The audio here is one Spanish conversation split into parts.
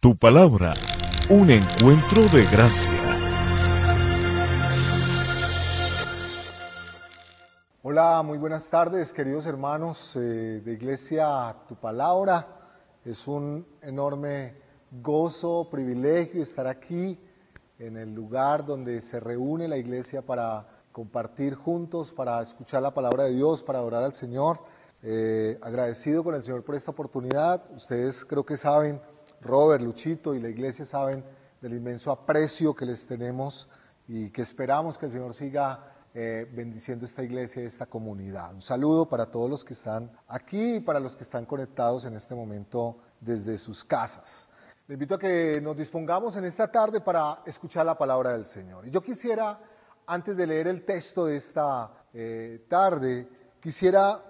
Tu palabra, un encuentro de gracia. Hola, muy buenas tardes, queridos hermanos eh, de Iglesia Tu Palabra. Es un enorme gozo, privilegio estar aquí en el lugar donde se reúne la iglesia para compartir juntos, para escuchar la palabra de Dios, para adorar al Señor. Eh, agradecido con el Señor por esta oportunidad. Ustedes creo que saben Robert, Luchito y la iglesia saben del inmenso aprecio que les tenemos y que esperamos que el Señor siga eh, bendiciendo esta iglesia y esta comunidad. Un saludo para todos los que están aquí y para los que están conectados en este momento desde sus casas. Les invito a que nos dispongamos en esta tarde para escuchar la palabra del Señor. Y yo quisiera, antes de leer el texto de esta eh, tarde, quisiera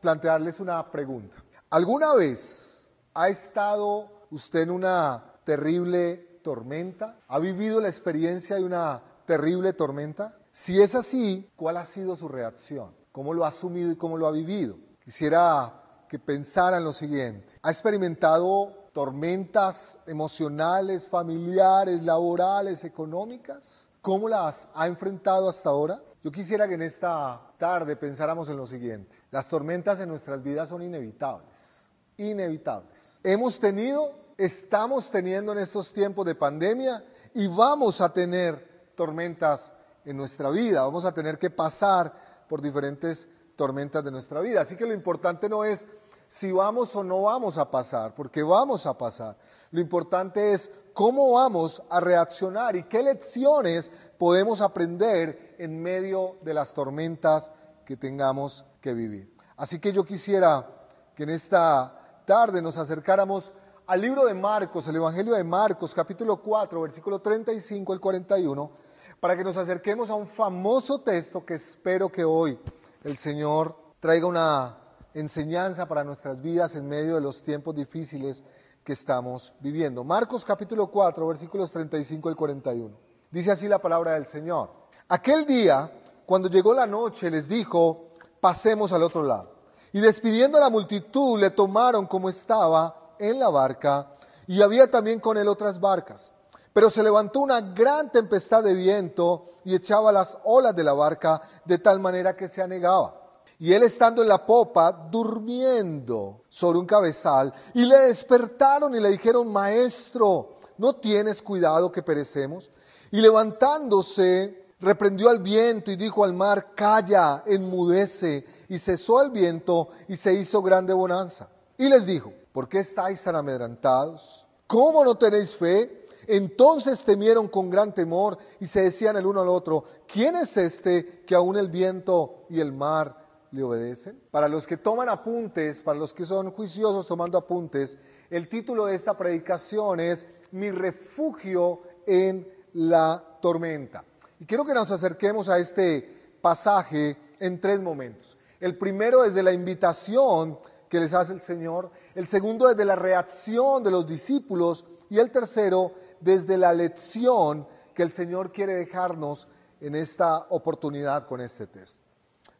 plantearles una pregunta. ¿Alguna vez ha estado usted en una terrible tormenta? ¿Ha vivido la experiencia de una terrible tormenta? Si es así, ¿cuál ha sido su reacción? ¿Cómo lo ha asumido y cómo lo ha vivido? Quisiera que pensara en lo siguiente. ¿Ha experimentado tormentas emocionales, familiares, laborales, económicas? ¿Cómo las ha enfrentado hasta ahora? Yo quisiera que en esta tarde pensáramos en lo siguiente. Las tormentas en nuestras vidas son inevitables inevitables. Hemos tenido, estamos teniendo en estos tiempos de pandemia y vamos a tener tormentas en nuestra vida, vamos a tener que pasar por diferentes tormentas de nuestra vida. Así que lo importante no es si vamos o no vamos a pasar, porque vamos a pasar. Lo importante es cómo vamos a reaccionar y qué lecciones podemos aprender en medio de las tormentas que tengamos que vivir. Así que yo quisiera que en esta tarde nos acercáramos al libro de Marcos, el Evangelio de Marcos, capítulo 4, versículo 35 al 41, para que nos acerquemos a un famoso texto que espero que hoy el Señor traiga una enseñanza para nuestras vidas en medio de los tiempos difíciles que estamos viviendo. Marcos capítulo 4, versículos 35 al 41. Dice así la palabra del Señor. Aquel día, cuando llegó la noche, les dijo, pasemos al otro lado. Y despidiendo a la multitud, le tomaron como estaba en la barca, y había también con él otras barcas. Pero se levantó una gran tempestad de viento y echaba las olas de la barca de tal manera que se anegaba. Y él estando en la popa, durmiendo sobre un cabezal, y le despertaron y le dijeron, Maestro, ¿no tienes cuidado que perecemos? Y levantándose, reprendió al viento y dijo al mar, Calla, enmudece y cesó el viento y se hizo grande bonanza. Y les dijo, ¿por qué estáis tan amedrantados? ¿Cómo no tenéis fe? Entonces temieron con gran temor y se decían el uno al otro, ¿quién es este que aún el viento y el mar le obedecen? Para los que toman apuntes, para los que son juiciosos tomando apuntes, el título de esta predicación es Mi refugio en la tormenta. Y quiero que nos acerquemos a este pasaje en tres momentos. El primero desde la invitación que les hace el Señor, el segundo desde la reacción de los discípulos y el tercero desde la lección que el Señor quiere dejarnos en esta oportunidad con este test.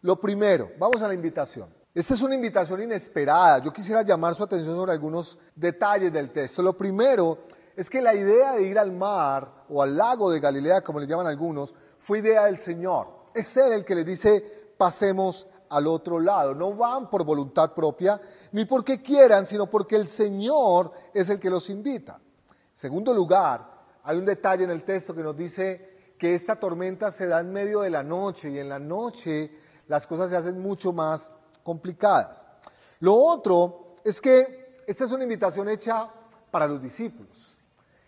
Lo primero, vamos a la invitación. Esta es una invitación inesperada. Yo quisiera llamar su atención sobre algunos detalles del texto. Lo primero es que la idea de ir al mar o al lago de Galilea, como le llaman algunos, fue idea del Señor. Es Él el que le dice, pasemos al otro lado. No van por voluntad propia, ni porque quieran, sino porque el Señor es el que los invita. segundo lugar, hay un detalle en el texto que nos dice que esta tormenta se da en medio de la noche y en la noche las cosas se hacen mucho más complicadas. Lo otro es que esta es una invitación hecha para los discípulos.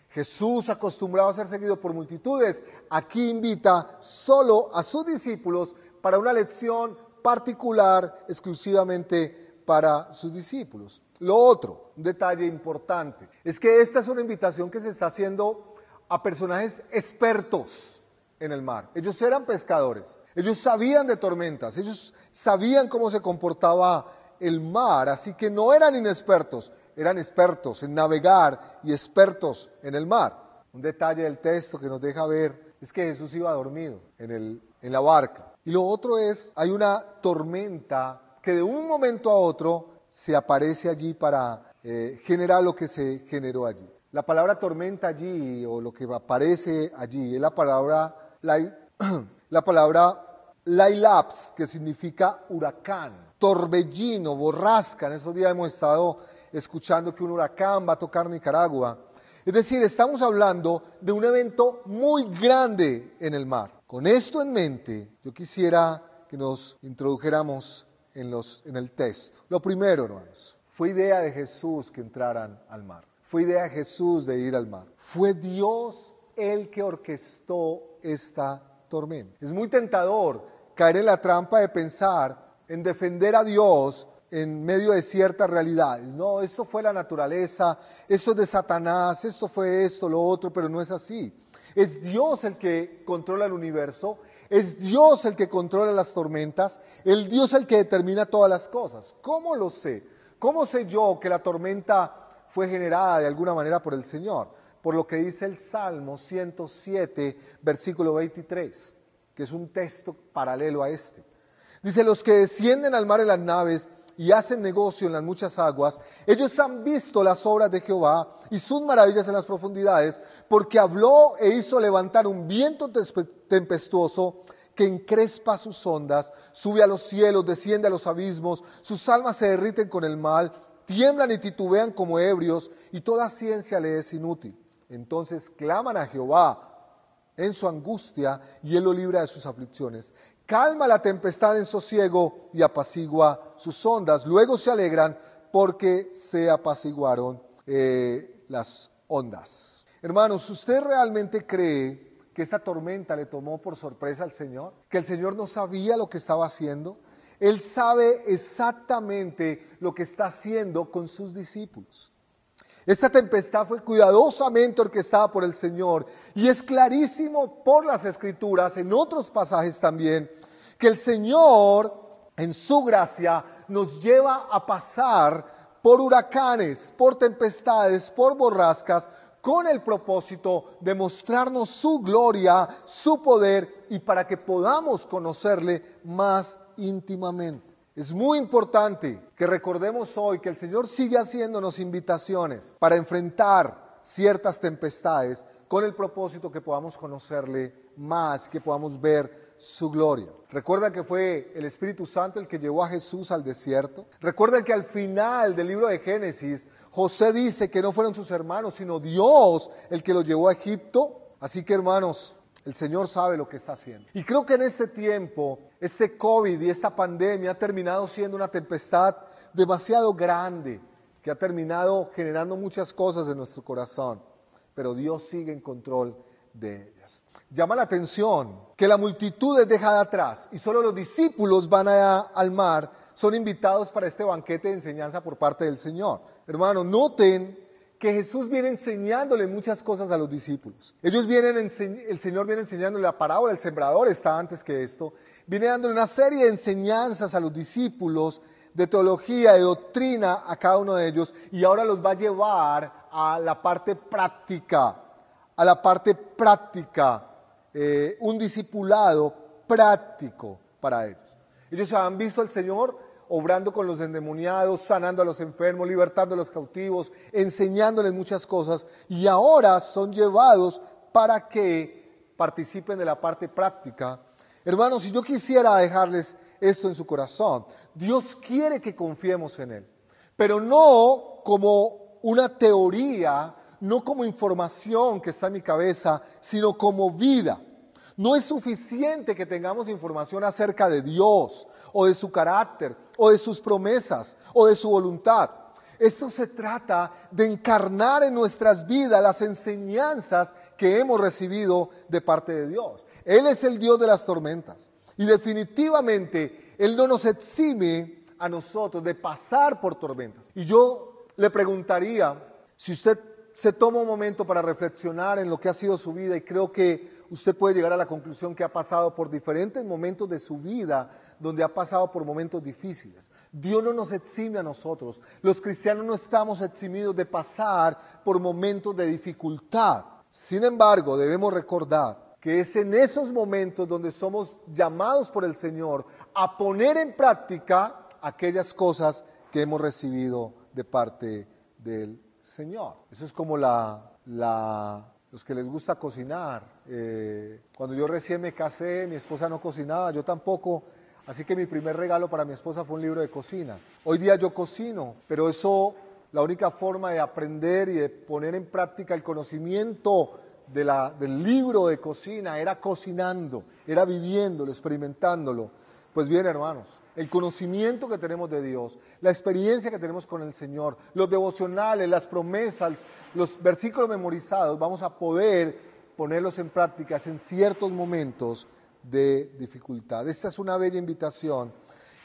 Jesús, acostumbrado a ser seguido por multitudes, aquí invita solo a sus discípulos para una lección particular exclusivamente para sus discípulos. Lo otro, un detalle importante, es que esta es una invitación que se está haciendo a personajes expertos en el mar. Ellos eran pescadores, ellos sabían de tormentas, ellos sabían cómo se comportaba el mar, así que no eran inexpertos, eran expertos en navegar y expertos en el mar. Un detalle del texto que nos deja ver es que Jesús iba dormido en, el, en la barca. Y lo otro es, hay una tormenta que de un momento a otro se aparece allí para eh, generar lo que se generó allí. La palabra tormenta allí, o lo que aparece allí, es la palabra, la, la palabra lailaps, que significa huracán, torbellino, borrasca. En esos días hemos estado escuchando que un huracán va a tocar Nicaragua. Es decir, estamos hablando de un evento muy grande en el mar. Con esto en mente, yo quisiera que nos introdujéramos en, el texto. Lo primero, hermanos, fue idea de Jesús que entraran al mar. Fue idea de Jesús de ir al mar. Fue Dios el que orquestó esta tormenta. Es muy tentador caer en la trampa de pensar en defender a Dios en medio de ciertas realidades. No, esto fue la naturaleza, esto es de Satanás, esto fue esto, lo otro, pero no es así. Es Dios el que controla el universo, es Dios el que controla las tormentas, el Dios el que determina todas las cosas. ¿Cómo lo sé? ¿Cómo sé yo que la tormenta fue generada de alguna manera por el Señor? Por lo que dice el Salmo 107, versículo 23, que es un texto paralelo a este. Dice, los que descienden al mar en las naves, y hacen negocio en las muchas aguas, ellos han visto las obras de Jehová y sus maravillas en las profundidades, porque habló e hizo levantar un viento tempestuoso que encrespa sus ondas, sube a los cielos, desciende a los abismos, sus almas se derriten con el mal, tiemblan y titubean como ebrios, y toda ciencia le es inútil. Entonces claman a Jehová en su angustia, y él lo libra de sus aflicciones calma la tempestad en sosiego y apacigua sus ondas. Luego se alegran porque se apaciguaron eh, las ondas. Hermanos, ¿usted realmente cree que esta tormenta le tomó por sorpresa al Señor? ¿Que el Señor no sabía lo que estaba haciendo? Él sabe exactamente lo que está haciendo con sus discípulos. Esta tempestad fue cuidadosamente orquestada por el Señor y es clarísimo por las escrituras, en otros pasajes también, que el Señor en su gracia nos lleva a pasar por huracanes, por tempestades, por borrascas, con el propósito de mostrarnos su gloria, su poder y para que podamos conocerle más íntimamente. Es muy importante que recordemos hoy que el Señor sigue haciéndonos invitaciones para enfrentar ciertas tempestades con el propósito que podamos conocerle más, que podamos ver su gloria. Recuerda que fue el Espíritu Santo el que llevó a Jesús al desierto. Recuerda que al final del libro de Génesis, José dice que no fueron sus hermanos, sino Dios el que los llevó a Egipto. Así que hermanos, el Señor sabe lo que está haciendo. Y creo que en este tiempo, este COVID y esta pandemia ha terminado siendo una tempestad demasiado grande, que ha terminado generando muchas cosas en nuestro corazón. Pero Dios sigue en control de Llama la atención que la multitud es dejada atrás y solo los discípulos van al mar, son invitados para este banquete de enseñanza por parte del Señor. Hermano, noten que Jesús viene enseñándole muchas cosas a los discípulos. Ellos vienen, el Señor viene enseñándole la parábola del sembrador, está antes que esto, viene dándole una serie de enseñanzas a los discípulos de teología, de doctrina a cada uno de ellos y ahora los va a llevar a la parte práctica a la parte práctica, eh, un discipulado práctico para ellos. Ellos han visto al Señor obrando con los endemoniados, sanando a los enfermos, libertando a los cautivos, enseñándoles muchas cosas y ahora son llevados para que participen de la parte práctica. Hermanos, si yo quisiera dejarles esto en su corazón, Dios quiere que confiemos en Él, pero no como una teoría no como información que está en mi cabeza, sino como vida. No es suficiente que tengamos información acerca de Dios o de su carácter o de sus promesas o de su voluntad. Esto se trata de encarnar en nuestras vidas las enseñanzas que hemos recibido de parte de Dios. Él es el Dios de las tormentas. Y definitivamente Él no nos exime a nosotros de pasar por tormentas. Y yo le preguntaría, si usted se toma un momento para reflexionar en lo que ha sido su vida y creo que usted puede llegar a la conclusión que ha pasado por diferentes momentos de su vida donde ha pasado por momentos difíciles. Dios no nos exime a nosotros. Los cristianos no estamos eximidos de pasar por momentos de dificultad. Sin embargo, debemos recordar que es en esos momentos donde somos llamados por el Señor a poner en práctica aquellas cosas que hemos recibido de parte del Señor. Eso es como la, los que les gusta cocinar. Eh, cuando yo recién me casé, mi esposa no cocinaba, yo tampoco. Así que mi primer regalo para mi esposa fue un libro de cocina. Hoy día yo cocino, pero eso, la única forma de aprender y de poner en práctica el conocimiento del libro de cocina era cocinando, era viviéndolo, experimentándolo. Pues bien, hermanos, el conocimiento que tenemos de Dios, la experiencia que tenemos con el Señor, los devocionales, las promesas, los versículos memorizados, vamos a poder ponerlos en práctica en ciertos momentos de dificultad. Esta es una bella invitación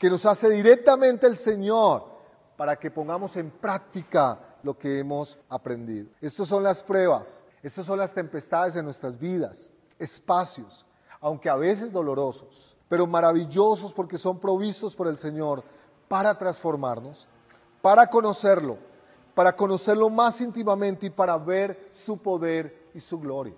que nos hace directamente el Señor para que pongamos en práctica lo que hemos aprendido. Estas son las pruebas, estas son las tempestades en nuestras vidas, espacios, aunque a veces dolorosos pero maravillosos porque son provistos por el Señor para transformarnos, para conocerlo, para conocerlo más íntimamente y para ver su poder y su gloria.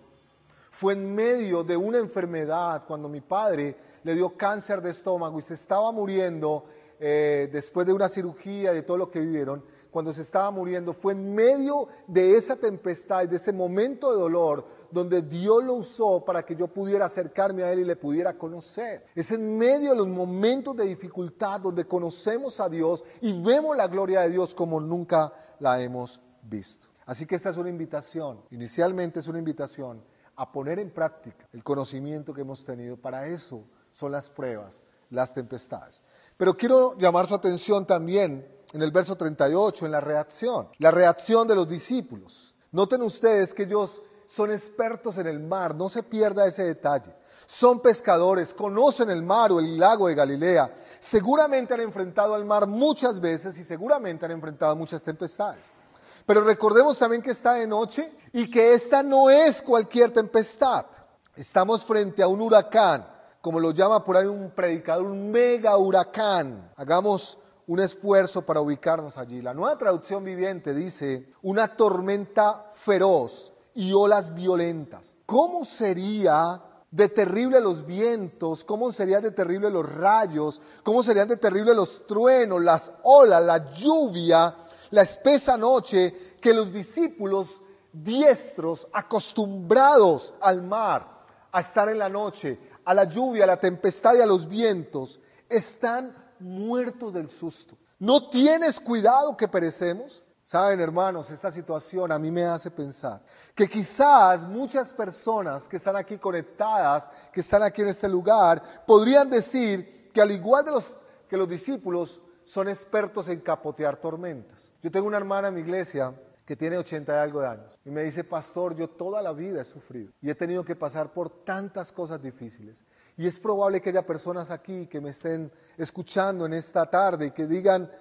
Fue en medio de una enfermedad cuando mi padre le dio cáncer de estómago y se estaba muriendo eh, después de una cirugía y de todo lo que vivieron cuando se estaba muriendo, fue en medio de esa tempestad, de ese momento de dolor, donde Dios lo usó para que yo pudiera acercarme a Él y le pudiera conocer. Es en medio de los momentos de dificultad donde conocemos a Dios y vemos la gloria de Dios como nunca la hemos visto. Así que esta es una invitación, inicialmente es una invitación a poner en práctica el conocimiento que hemos tenido. Para eso son las pruebas, las tempestades. Pero quiero llamar su atención también en el verso 38, en la reacción, la reacción de los discípulos. Noten ustedes que ellos son expertos en el mar, no se pierda ese detalle. Son pescadores, conocen el mar o el lago de Galilea, seguramente han enfrentado al mar muchas veces y seguramente han enfrentado muchas tempestades. Pero recordemos también que está de noche y que esta no es cualquier tempestad. Estamos frente a un huracán, como lo llama por ahí un predicador, un mega huracán. Hagamos un esfuerzo para ubicarnos allí. La nueva traducción viviente dice una tormenta feroz y olas violentas. ¿Cómo sería de terrible los vientos? ¿Cómo serían de terrible los rayos? ¿Cómo serían de terrible los truenos, las olas, la lluvia, la espesa noche que los discípulos diestros, acostumbrados al mar, a estar en la noche, a la lluvia, a la tempestad y a los vientos, están muertos del susto. ¿No tienes cuidado que perecemos? Saben, hermanos, esta situación a mí me hace pensar que quizás muchas personas que están aquí conectadas, que están aquí en este lugar, podrían decir que al igual que los discípulos son expertos en capotear tormentas. Yo tengo una hermana en mi iglesia que tiene 80 y algo de años. Y me dice, pastor, yo toda la vida he sufrido y he tenido que pasar por tantas cosas difíciles. Y es probable que haya personas aquí que me estén escuchando en esta tarde y que digan,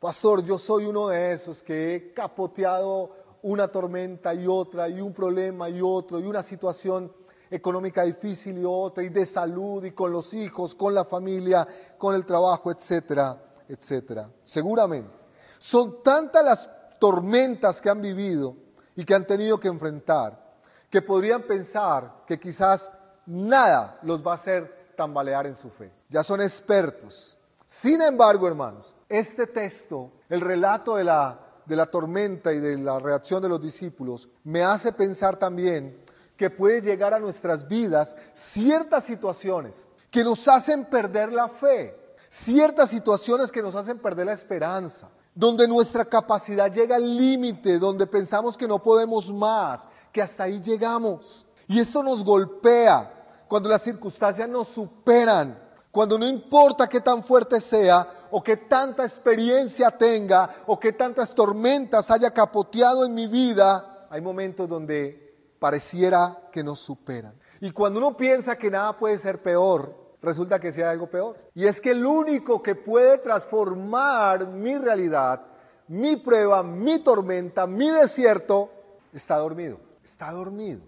pastor, yo soy uno de esos que he capoteado una tormenta y otra, y un problema y otro, y una situación económica difícil y otra, y de salud, y con los hijos, con la familia, con el trabajo, etcétera, etcétera. Seguramente. Son tantas las tormentas que han vivido y que han tenido que enfrentar, que podrían pensar que quizás nada los va a hacer tambalear en su fe. Ya son expertos. Sin embargo, hermanos, este texto, el relato de la, de la tormenta y de la reacción de los discípulos, me hace pensar también que puede llegar a nuestras vidas ciertas situaciones que nos hacen perder la fe, ciertas situaciones que nos hacen perder la esperanza, donde nuestra capacidad llega al límite, donde pensamos que no podemos más, que hasta ahí llegamos. Y esto nos golpea cuando las circunstancias nos superan, cuando no importa qué tan fuerte sea o qué tanta experiencia tenga o qué tantas tormentas haya capoteado en mi vida, hay momentos donde pareciera que nos superan. Y cuando uno piensa que nada puede ser peor, resulta que sea algo peor. Y es que el único que puede transformar mi realidad, mi prueba, mi tormenta, mi desierto, está dormido. Está dormido.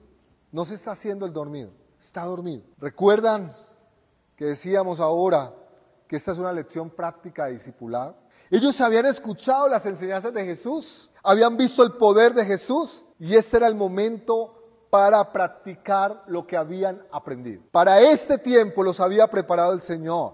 No se está haciendo el dormido. Está dormido. ¿Recuerdan que decíamos ahora que esta es una lección práctica de discipulado? Ellos habían escuchado las enseñanzas de Jesús, habían visto el poder de Jesús y este era el momento para practicar lo que habían aprendido. Para este tiempo los había preparado el Señor.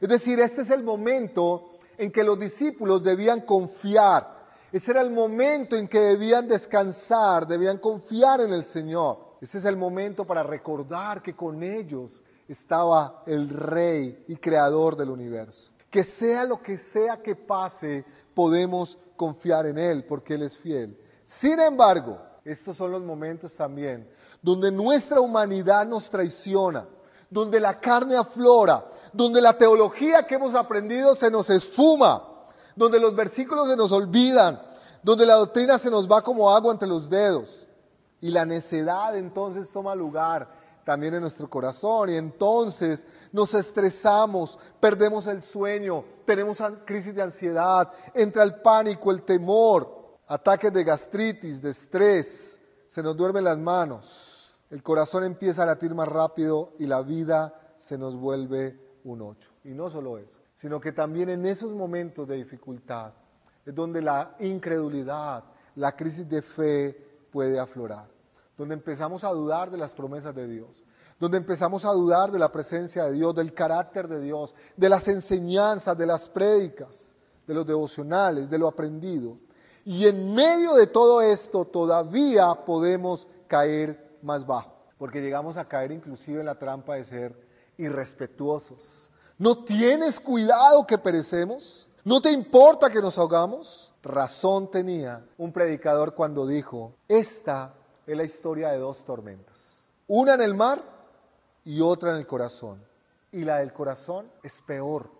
Es decir, este es el momento en que los discípulos debían confiar Ese era el momento en que debían descansar, debían confiar en el Señor. Este es el momento para recordar que con ellos estaba el Rey y Creador del universo. Que sea lo que sea que pase, podemos confiar en Él porque Él es fiel. Sin embargo, estos son los momentos también donde nuestra humanidad nos traiciona, donde la carne aflora, donde la teología que hemos aprendido se nos esfuma, donde los versículos se nos olvidan, donde la doctrina se nos va como agua entre los dedos. Y la necedad entonces toma lugar también en nuestro corazón y entonces nos estresamos, perdemos el sueño, tenemos crisis de ansiedad, entra el pánico, el temor, ataques de gastritis, de estrés, se nos duermen las manos, el corazón empieza a latir más rápido y la vida se nos vuelve un ocho. Y no solo eso, sino que también en esos momentos de dificultad es donde la incredulidad, la crisis de fe puede aflorar donde empezamos a dudar de las promesas de Dios, donde empezamos a dudar de la presencia de Dios, del carácter de Dios, de las enseñanzas, de las prédicas, de los devocionales, de lo aprendido. Y en medio de todo esto todavía podemos caer más bajo, porque llegamos a caer inclusive en la trampa de ser irrespetuosos. ¿No tienes cuidado que perecemos? ¿No te importa que nos ahogamos? Razón tenía un predicador cuando dijo, esta es la historia de dos tormentas. Una en el mar y otra en el corazón. Y la del corazón es peor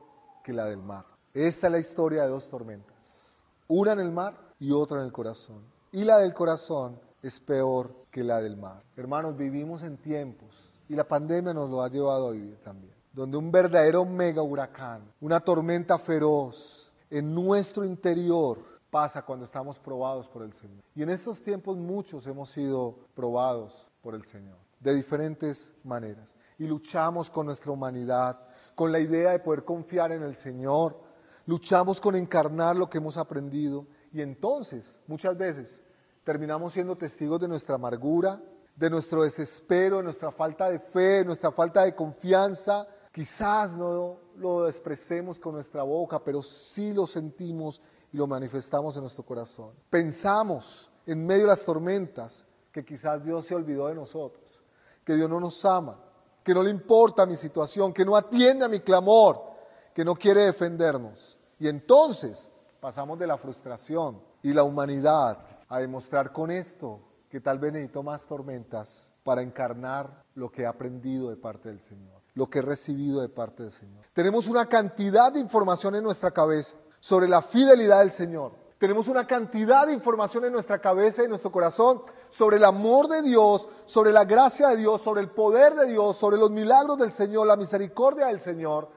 que la del mar. Esta es la historia de dos tormentas. Una en el mar y otra en el corazón. Y la del corazón es peor que la del mar. Hermanos, vivimos en tiempos, y la pandemia nos lo ha llevado a vivir también, donde un verdadero mega huracán, una tormenta feroz en nuestro interior pasa cuando estamos probados por el Señor. Y en estos tiempos muchos hemos sido probados por el Señor, de diferentes maneras. Y luchamos con nuestra humanidad, con la idea de poder confiar en el Señor. Luchamos con encarnar lo que hemos aprendido. Y entonces, muchas veces, terminamos siendo testigos de nuestra amargura, de nuestro desespero, de nuestra falta de fe, de nuestra falta de confianza. Quizás no lo expresemos con nuestra boca, pero sí lo sentimos y lo manifestamos en nuestro corazón. Pensamos en medio de las tormentas que quizás Dios se olvidó de nosotros, que Dios no nos ama, que no le importa mi situación, que no atiende a mi clamor, que no quiere defendernos. Y entonces pasamos de la frustración y la humanidad a demostrar con esto que tal vez necesito más tormentas para encarnar lo que he aprendido de parte del Señor, lo que he recibido de parte del Señor. Tenemos una cantidad de información en nuestra cabeza sobre la fidelidad del Señor. Tenemos una cantidad de información en nuestra cabeza y en nuestro corazón sobre el amor de Dios, sobre la gracia de Dios, sobre el poder de Dios, sobre los milagros del Señor, la misericordia del Señor,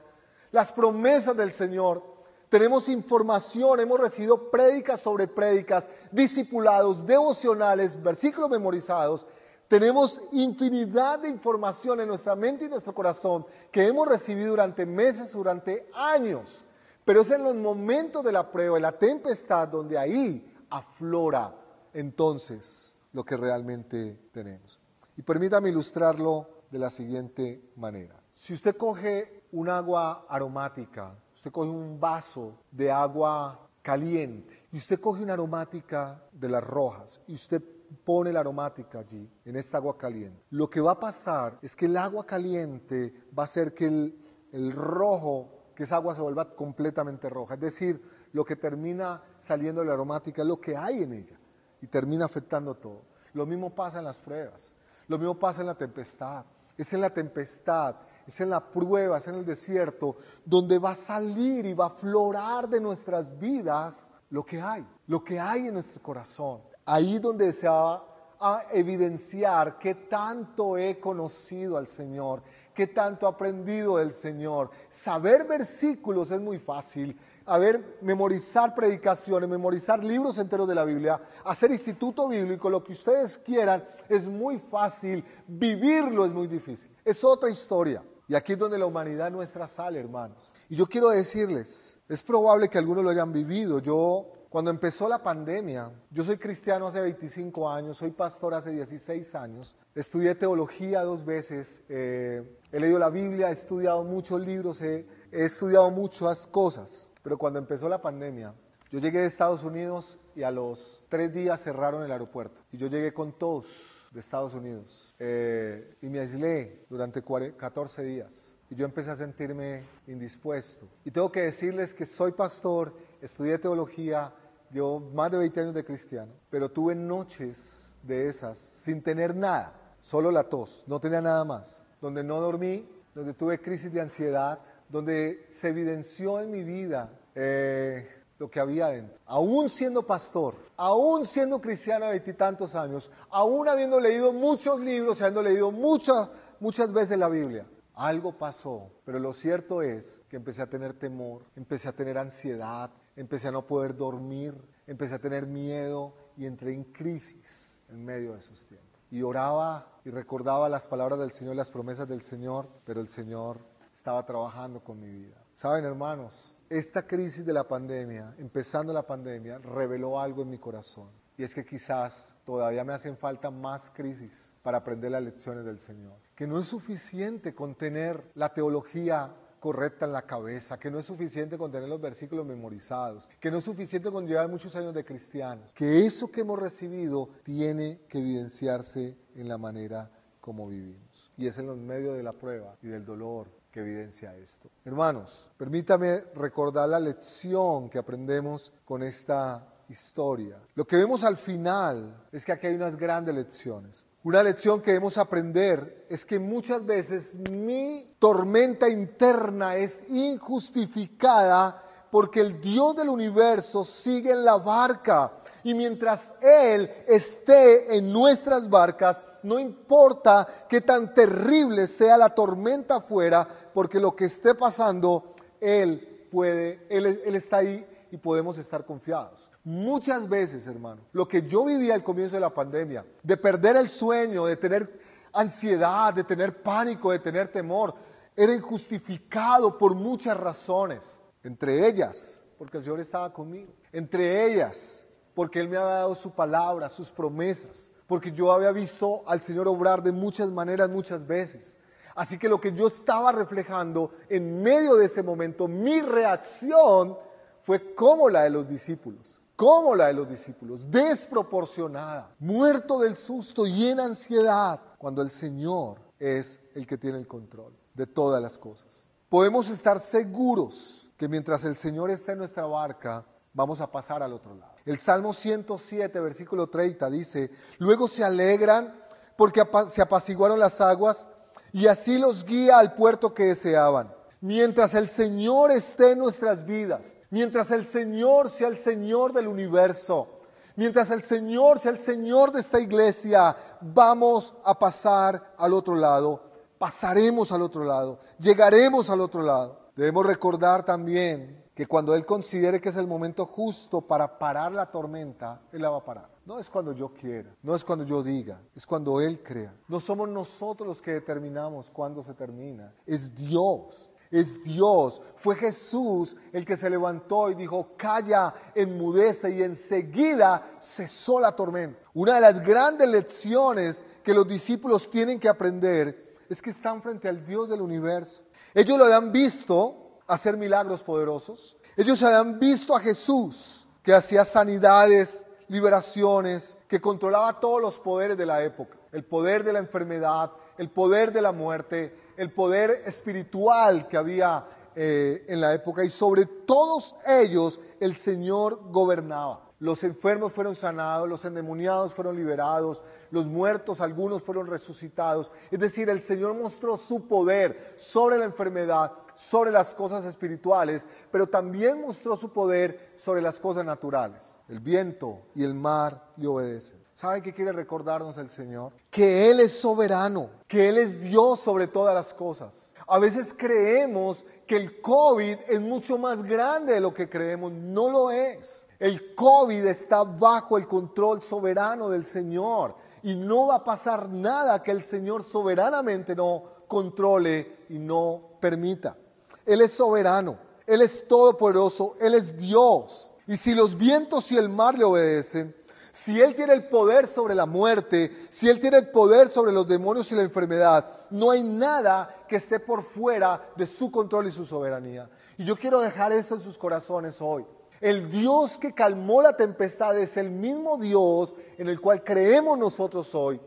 las promesas del Señor. Tenemos información, hemos recibido prédicas sobre prédicas, discipulados, devocionales, versículos memorizados. Tenemos infinidad de información en nuestra mente y nuestro corazón que hemos recibido durante meses, durante años pero es en los momentos de la prueba, de la tempestad, donde ahí aflora entonces lo que realmente tenemos. Y permítame ilustrarlo de la siguiente manera. Si usted coge un agua aromática, usted coge un vaso de agua caliente y usted coge una aromática de las rojas y usted pone la aromática allí, en esta agua caliente, lo que va a pasar es que el agua caliente va a hacer que el, el rojo que esa agua se vuelva completamente roja. Es decir, lo que termina saliendo de la aromática es lo que hay en ella y termina afectando todo. Lo mismo pasa en las pruebas, lo mismo pasa en la tempestad. Es en la tempestad, es en la prueba, es en el desierto, donde va a salir y va a florar de nuestras vidas lo que hay, lo que hay en nuestro corazón. Ahí donde se va a evidenciar qué tanto he conocido al Señor, qué tanto he aprendido del Señor. Saber versículos es muy fácil. A ver, memorizar predicaciones, memorizar libros enteros de la Biblia, hacer instituto bíblico, lo que ustedes quieran, es muy fácil. Vivirlo es muy difícil. Es otra historia. Y aquí es donde la humanidad nuestra sale, hermanos. Y yo quiero decirles, es probable que algunos lo hayan vivido. Yo cuando empezó la pandemia, yo soy cristiano hace 25 años, soy pastor hace 16 años, estudié teología dos veces, eh, he leído la Biblia, he estudiado muchos libros, he, he estudiado muchas cosas, pero cuando empezó la pandemia, Yo llegué de Estados Unidos y a los tres días cerraron el aeropuerto. Y yo llegué con todos de Estados Unidos. Eh, y me aislé durante 14 días. Y yo empecé a sentirme indispuesto. Y tengo que decirles que soy pastor, estudié teología, llevo más de 20 años de cristiano, pero tuve noches de esas sin tener nada, solo la tos, no tenía nada más, donde no dormí, donde tuve crisis de ansiedad, donde se evidenció en mi vida eh, lo que había dentro. Aún siendo pastor, aún siendo cristiano de veintitantos años, aún habiendo leído muchos libros, habiendo leído muchas, muchas veces la Biblia, algo pasó. Pero lo cierto es que empecé a tener temor, empecé a tener ansiedad, empecé a no poder dormir, empecé a tener miedo y entré en crisis en medio de esos tiempos. Y oraba y recordaba las palabras del Señor, las promesas del Señor, pero el Señor estaba trabajando con mi vida. Saben, hermanos, esta crisis de la pandemia, empezando la pandemia, reveló algo en mi corazón. Y es que quizás todavía me hacen falta más crisis para aprender las lecciones del Señor. Que no es suficiente con tener la teología correcta en la cabeza, que no es suficiente con tener los versículos memorizados, que no es suficiente con llevar muchos años de cristianos, que eso que hemos recibido tiene que evidenciarse en la manera como vivimos. Y es en los medios de la prueba y del dolor que evidencia esto. Hermanos, permítame recordar la lección que aprendemos con esta historia. Lo que vemos al final es que aquí hay unas grandes lecciones. Una lección que debemos aprender es que muchas veces mi tormenta interna es injustificada porque el Dios del universo sigue en la barca. Y mientras Él esté en nuestras barcas, no importa qué tan terrible sea la tormenta afuera, porque lo que esté pasando, Él puede, Él, él está ahí y podemos estar confiados. Muchas veces, hermano, lo que yo vivía al comienzo de la pandemia, de perder el sueño, de tener ansiedad, de tener pánico, de tener temor, era injustificado por muchas razones. Entre ellas, porque el Señor estaba conmigo. Entre ellas, porque Él me había dado su palabra, sus promesas. Porque yo había visto al Señor obrar de muchas maneras, muchas veces. Así que lo que yo estaba reflejando en medio de ese momento, mi reacción fue como la de los discípulos, como la de los discípulos, desproporcionada, muerto del susto y en ansiedad, cuando el Señor es el que tiene el control de todas las cosas. Podemos estar seguros que mientras el Señor está en nuestra barca, vamos a pasar al otro lado. El Salmo 107, versículo 30 dice, luego se alegran porque se apaciguaron las aguas y así los guía al puerto que deseaban. Mientras el Señor esté en nuestras vidas, mientras el Señor sea el Señor del universo, mientras el Señor sea el Señor de esta iglesia, vamos a pasar al otro lado, pasaremos al otro lado, llegaremos al otro lado. Debemos recordar también que cuando Él considere que es el momento justo para parar la tormenta, Él la va a parar. No es cuando yo quiera, no es cuando yo diga, es cuando Él crea. No somos nosotros los que determinamos cuándo se termina, es Dios es Dios. Fue Jesús el que se levantó y dijo, calla, enmudece y enseguida cesó la tormenta. Una de las grandes lecciones que los discípulos tienen que aprender es que están frente al Dios del universo. Ellos lo habían visto hacer milagros poderosos. Ellos habían visto a Jesús que hacía sanidades, liberaciones, que controlaba todos los poderes de la época. El poder de la enfermedad, el poder de la muerte, el poder espiritual que había eh, en la época y sobre todos ellos el Señor gobernaba. Los enfermos fueron sanados, los endemoniados fueron liberados, los muertos, algunos fueron resucitados. Es decir, el Señor mostró su poder sobre la enfermedad, sobre las cosas espirituales, pero también mostró su poder sobre las cosas naturales. El viento y el mar le obedecen. ¿Sabe qué quiere recordarnos el Señor? Que Él es soberano, que Él es Dios sobre todas las cosas. A veces creemos que el COVID es mucho más grande de lo que creemos. No lo es. El COVID está bajo el control soberano del Señor y no va a pasar nada que el Señor soberanamente no controle y no permita. Él es soberano, Él es todopoderoso, Él es Dios. Y si los vientos y el mar le obedecen, si Él tiene el poder sobre la muerte, si Él tiene el poder sobre los demonios y la enfermedad, no hay nada que esté por fuera de su control y su soberanía. Y yo quiero dejar esto en sus corazones hoy. El Dios que calmó la tempestad es el mismo Dios en el cual creemos nosotros hoy.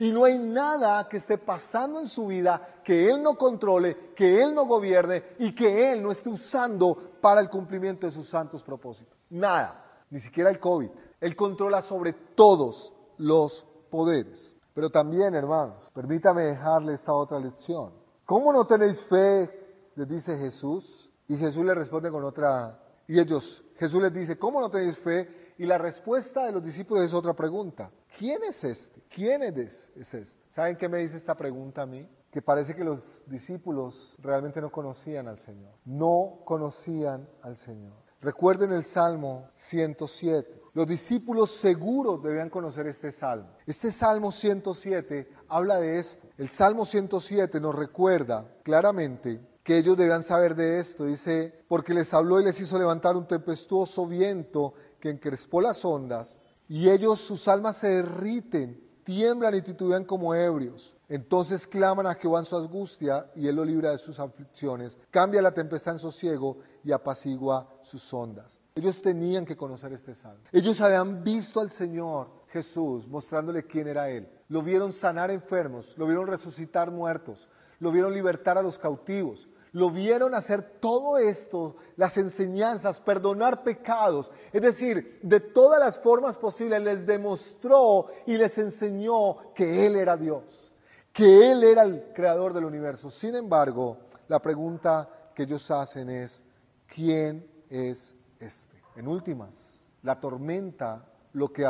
Y no hay nada que esté pasando en su vida que Él no controle, que Él no gobierne y que Él no esté usando para el cumplimiento de sus santos propósitos. Nada, ni siquiera el COVID. Él controla sobre todos los poderes. Pero también, hermanos, permítame dejarle esta otra lección. ¿Cómo no tenéis fe? Les dice Jesús. Y Jesús le responde con otra. Y ellos, Jesús les dice, ¿cómo no tenéis fe? Y la respuesta de los discípulos es otra pregunta. ¿Quién es este? ¿Quién es, es este? ¿Saben qué me dice esta pregunta a mí? Que parece que los discípulos realmente no conocían al Señor. No conocían al Señor. Recuerden el Salmo 107. Los discípulos seguros debían conocer este salmo. Este Salmo 107 habla de esto. El Salmo 107 nos recuerda claramente que ellos debían saber de esto. Dice, porque les habló y les hizo levantar un tempestuoso viento que encrespó las ondas, y ellos sus almas se derriten, tiemblan y titubean como ebrios. Entonces claman a Jehová en su angustia, y él lo libra de sus aflicciones, cambia la tempestad en sosiego y apacigua sus ondas. Ellos tenían que conocer este salmo. Ellos habían visto al Señor Jesús mostrándole quién era Él. Lo vieron sanar enfermos, lo vieron resucitar muertos, lo vieron libertar a los cautivos, lo vieron hacer todo esto, las enseñanzas, perdonar pecados. Es decir, de todas las formas posibles les demostró y les enseñó que Él era Dios, que Él era el creador del universo. Sin embargo, la pregunta que ellos hacen es, ¿quién es este. En últimas, la tormenta, lo que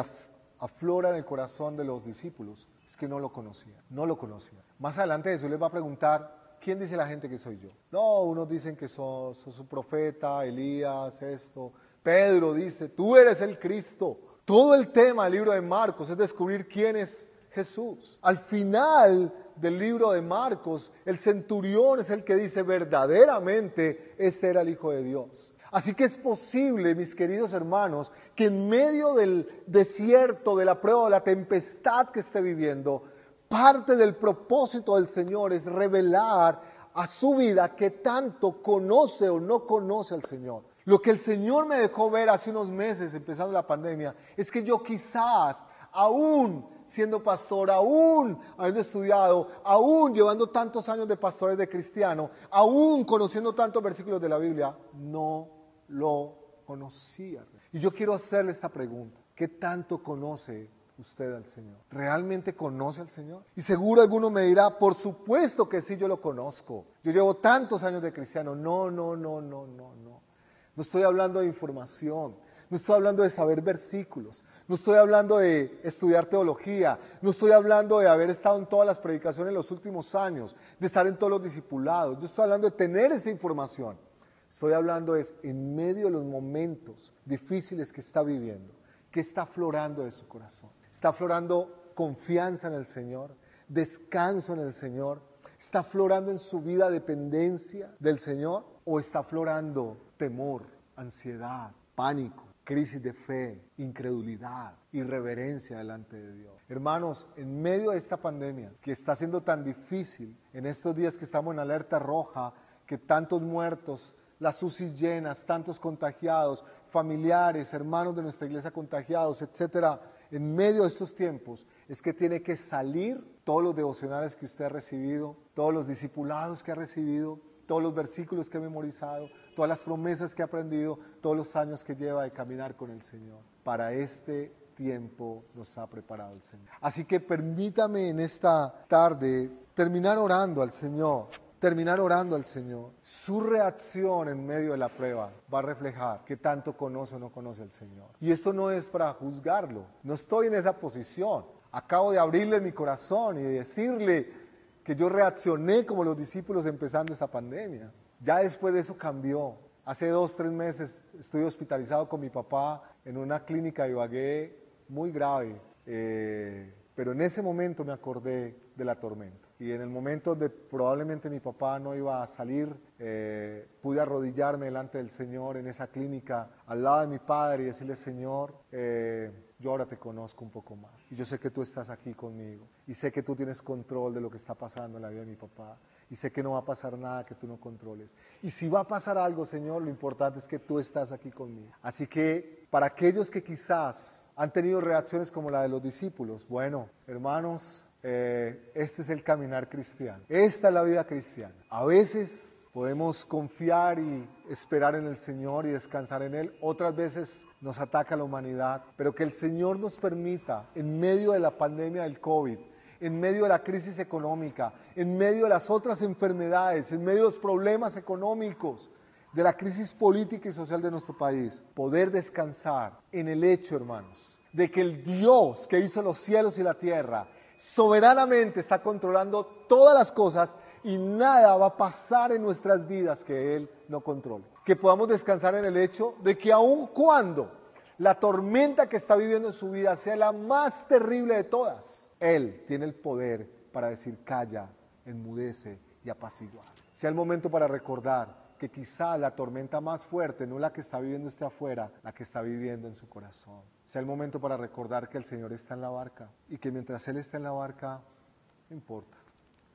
aflora en el corazón de los discípulos, es que no lo conocían, no lo conocían. Más adelante Jesús les va a preguntar, ¿quién dice la gente que soy yo? No, unos dicen que sos, sos un profeta, Elías, esto. Pedro dice, tú eres el Cristo. Todo el tema del libro de Marcos es descubrir quién es Jesús. Al final del libro de Marcos, el centurión es el que dice verdaderamente, ese era el Hijo de Dios. Así que es posible, mis queridos hermanos, que en medio del desierto, de la prueba, de la tempestad que esté viviendo, parte del propósito del Señor es revelar a su vida que tanto conoce o no conoce al Señor. Lo que el Señor me dejó ver hace unos meses, empezando la pandemia, es que yo quizás, aún siendo pastor, aún habiendo estudiado, aún llevando tantos años de pastores de cristiano, aún conociendo tantos versículos de la Biblia, no lo conocía. Y yo quiero hacerle esta pregunta. ¿Qué tanto conoce usted al Señor? ¿Realmente conoce al Señor? Y seguro alguno me dirá, por supuesto que sí, yo lo conozco. Yo llevo tantos años de cristiano. No, no, no, no, no, no. No estoy hablando de información. No estoy hablando de saber versículos. No estoy hablando de estudiar teología. No estoy hablando de haber estado en todas las predicaciones en los últimos años, de estar en todos los discipulados. Yo estoy hablando de tener esa información. Estoy hablando es en medio de los momentos difíciles que está viviendo, que está aflorando de su corazón. Está aflorando confianza en el Señor, descanso en el Señor. Está aflorando en su vida dependencia del Señor o está aflorando temor, ansiedad, pánico, crisis de fe, incredulidad, irreverencia delante de Dios. Hermanos, en medio de esta pandemia que está siendo tan difícil, en estos días que estamos en alerta roja, que tantos muertos las UCIs llenas, tantos contagiados, familiares, hermanos de nuestra iglesia contagiados, etcétera, en medio de estos tiempos, es que tiene que salir todos los devocionales que usted ha recibido, todos los discipulados que ha recibido, todos los versículos que ha memorizado, todas las promesas que ha aprendido, todos los años que lleva de caminar con el Señor. Para este tiempo nos ha preparado el Señor. Así que permítame en esta tarde terminar orando al Señor terminar orando al Señor, su reacción en medio de la prueba va a reflejar que tanto conoce o no conoce al Señor. Y esto no es para juzgarlo, no estoy en esa posición. Acabo de abrirle mi corazón y de decirle que yo reaccioné como los discípulos empezando esta pandemia. Ya después de eso cambió. Hace dos, tres meses estoy hospitalizado con mi papá en una clínica de Ibagué muy grave. Eh, pero en ese momento me acordé de la tormenta y en el momento donde probablemente mi papá no iba a salir, eh, pude arrodillarme delante del Señor en esa clínica, al lado de mi padre y decirle, Señor, eh, yo ahora te conozco un poco más. Y yo sé que tú estás aquí conmigo. Y sé que tú tienes control de lo que está pasando en la vida de mi papá. Y sé que no va a pasar nada que tú no controles. Y si va a pasar algo, Señor, lo importante es que tú estás aquí conmigo. Así que para aquellos que quizás han tenido reacciones como la de los discípulos, bueno, hermanos, eh, este es el caminar cristiano. Esta es la vida cristiana. A veces podemos confiar y esperar en el Señor y descansar en Él. Otras veces nos ataca la humanidad. Pero que el Señor nos permita, en medio de la pandemia del COVID, en medio de la crisis económica, en medio de las otras enfermedades, en medio de los problemas económicos, de la crisis política y social de nuestro país, poder descansar en el hecho, hermanos, de que el Dios que hizo los cielos y la tierra, soberanamente está controlando todas las cosas y nada va a pasar en nuestras vidas que Él no controle. Que podamos descansar en el hecho de que aun cuando la tormenta que está viviendo en su vida sea la más terrible de todas, Él tiene el poder para decir calla, enmudece y apaciguar. Sea el momento para recordar que quizá la tormenta más fuerte no la que está viviendo este afuera, la que está viviendo en su corazón. Sea el momento para recordar que el Señor está en la barca y que mientras Él está en la barca, no importa.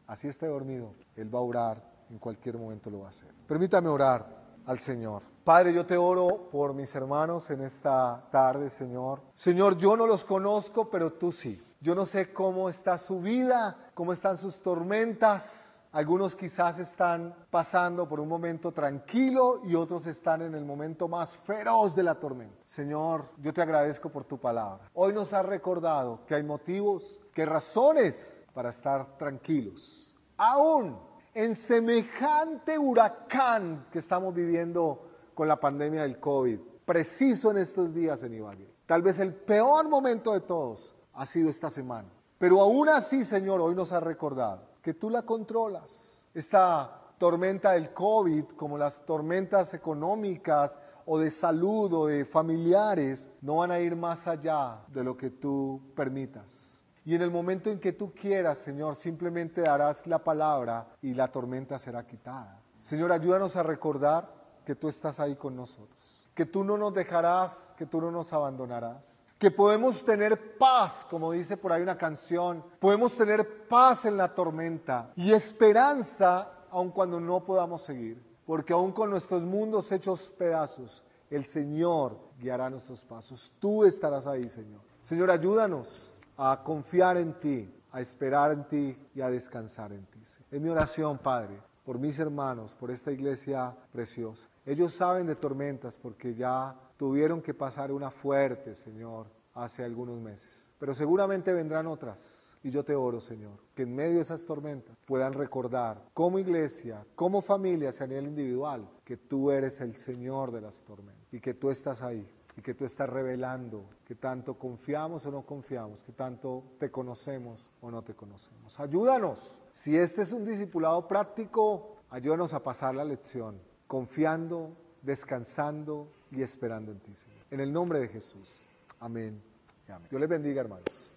Así esté dormido, Él va a orar, en cualquier momento lo va a hacer. Permítame orar al Señor. Padre, yo te oro por mis hermanos en esta tarde, Señor. Señor, yo no los conozco, pero tú sí. Yo no sé cómo está su vida, cómo están sus tormentas, algunos quizás están pasando por un momento tranquilo y otros están en el momento más feroz de la tormenta. Señor, yo te agradezco por tu palabra. Hoy nos has recordado que hay motivos, que razones para estar tranquilos. Aún en semejante huracán que estamos viviendo con la pandemia del COVID, preciso en estos días en Ibagué. Tal vez el peor momento de todos ha sido esta semana. Pero aún así, Señor, hoy nos has recordado que tú la controlas. Esta tormenta del COVID, como las tormentas económicas o de salud o de familiares, no van a ir más allá de lo que tú permitas. Y en el momento en que tú quieras, Señor, simplemente darás la palabra y la tormenta será quitada. Señor, ayúdanos a recordar que tú estás ahí con nosotros, que tú no nos dejarás, que tú no nos abandonarás, que podemos tener paz, como dice por ahí una canción, podemos tener paz en la tormenta y esperanza aun cuando no podamos seguir, porque aun con nuestros mundos hechos pedazos, el Señor guiará nuestros pasos. Tú estarás ahí, Señor. Señor, ayúdanos a confiar en ti, a esperar en ti y a descansar en ti. Es mi oración, Padre, por mis hermanos, por esta iglesia preciosa. Ellos saben de tormentas porque ya tuvieron que pasar una fuerte, Señor, hace algunos meses. Pero seguramente vendrán otras. Y yo te oro, Señor, que en medio de esas tormentas puedan recordar como iglesia, como familia, a nivel individual, que tú eres el Señor de las tormentas y que tú estás ahí y que tú estás revelando que tanto confiamos o no confiamos, que tanto te conocemos o no te conocemos. Ayúdanos. Si este es un discipulado práctico, ayúdanos a pasar la lección, confiando, descansando y esperando en ti, Señor. En el nombre de Jesús. Amén. amén. Dios les bendiga, hermanos.